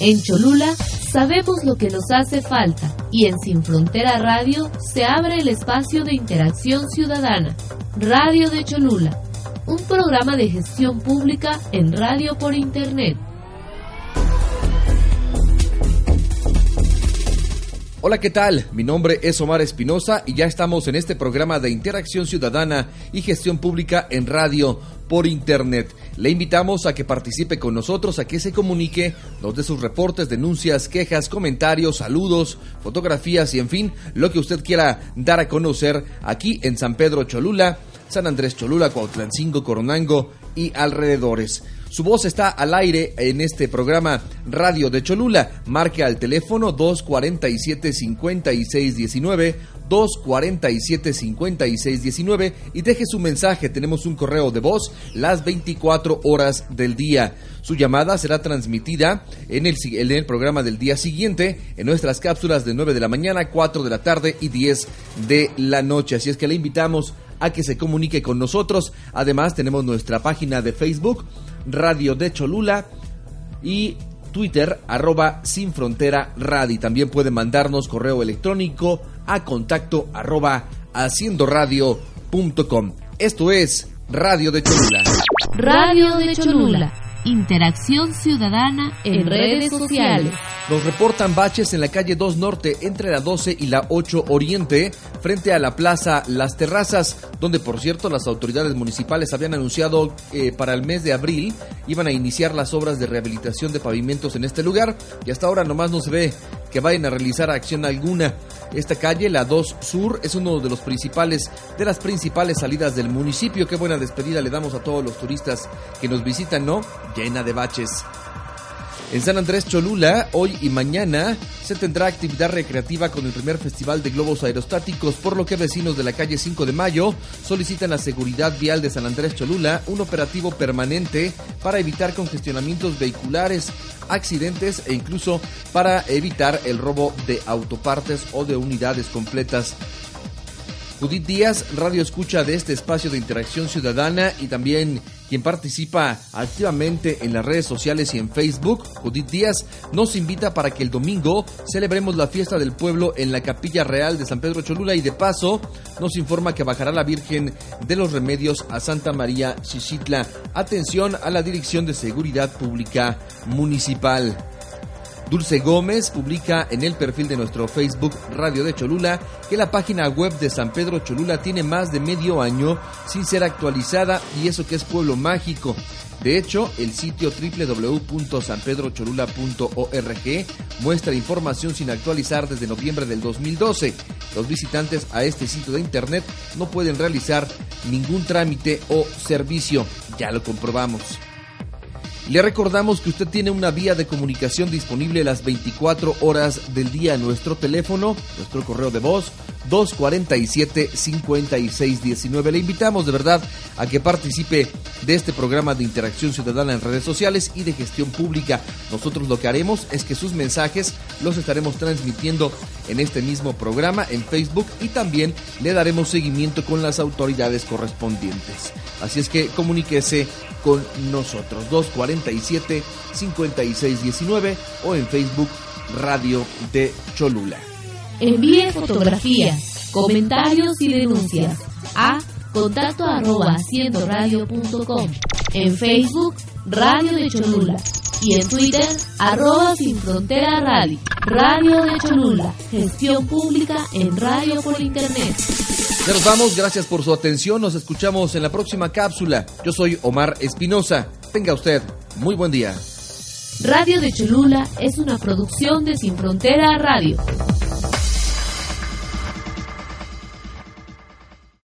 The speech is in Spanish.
En Cholula sabemos lo que nos hace falta y en Sin Frontera Radio se abre el espacio de interacción ciudadana. Radio de Cholula, un programa de gestión pública en radio por Internet. Hola, ¿qué tal? Mi nombre es Omar Espinosa y ya estamos en este programa de interacción ciudadana y gestión pública en radio por internet. Le invitamos a que participe con nosotros, a que se comunique, nos dé sus reportes, denuncias, quejas, comentarios, saludos, fotografías y en fin, lo que usted quiera dar a conocer aquí en San Pedro Cholula, San Andrés Cholula, Cuautlancingo, Coronango y alrededores. Su voz está al aire en este programa Radio de Cholula. Marque al teléfono 247-5619, 247-5619 y deje su mensaje. Tenemos un correo de voz las 24 horas del día. Su llamada será transmitida en el, en el programa del día siguiente en nuestras cápsulas de 9 de la mañana, 4 de la tarde y 10 de la noche. Así es que le invitamos a que se comunique con nosotros. Además, tenemos nuestra página de Facebook, Radio de Cholula, y Twitter, arroba sin frontera radio. También puede mandarnos correo electrónico a contacto arroba haciendoradio.com. Esto es Radio de Cholula. Radio de Cholula. Interacción ciudadana en redes sociales. Nos reportan baches en la calle 2 Norte entre la 12 y la 8 Oriente, frente a la plaza Las Terrazas, donde por cierto las autoridades municipales habían anunciado que para el mes de abril iban a iniciar las obras de rehabilitación de pavimentos en este lugar. Y hasta ahora nomás no se ve que vayan a realizar acción alguna. Esta calle, la 2 Sur, es uno de los principales de las principales salidas del municipio. Qué buena despedida le damos a todos los turistas que nos visitan, ¿no? Llena de baches. En San Andrés Cholula, hoy y mañana, se tendrá actividad recreativa con el primer festival de globos aerostáticos, por lo que vecinos de la calle 5 de Mayo solicitan la seguridad vial de San Andrés Cholula un operativo permanente para evitar congestionamientos vehiculares, accidentes e incluso para evitar el robo de autopartes o de unidades completas. Judith Díaz, radio escucha de este espacio de interacción ciudadana y también quien participa activamente en las redes sociales y en Facebook, Judith Díaz, nos invita para que el domingo celebremos la fiesta del pueblo en la Capilla Real de San Pedro Cholula y de paso nos informa que bajará la Virgen de los Remedios a Santa María Chichitla. Atención a la Dirección de Seguridad Pública Municipal. Dulce Gómez publica en el perfil de nuestro Facebook Radio de Cholula que la página web de San Pedro Cholula tiene más de medio año sin ser actualizada y eso que es pueblo mágico. De hecho, el sitio www.sanpedrocholula.org muestra información sin actualizar desde noviembre del 2012. Los visitantes a este sitio de internet no pueden realizar ningún trámite o servicio. Ya lo comprobamos. Le recordamos que usted tiene una vía de comunicación disponible las 24 horas del día. Nuestro teléfono, nuestro correo de voz, 247-5619. Le invitamos de verdad a que participe de este programa de interacción ciudadana en redes sociales y de gestión pública. Nosotros lo que haremos es que sus mensajes los estaremos transmitiendo en este mismo programa en Facebook y también le daremos seguimiento con las autoridades correspondientes. Así es que comuníquese con nosotros. 247-5619 o en Facebook Radio de Cholula. Envíe fotografías, comentarios y denuncias a contacto arroba haciendoradio.com en Facebook Radio de Cholula y en Twitter arroba sin frontera radio Radio de Cholula gestión pública en radio por internet ya nos vamos, gracias por su atención, nos escuchamos en la próxima cápsula. Yo soy Omar Espinosa, tenga usted muy buen día. Radio de Cholula es una producción de Sin Frontera Radio.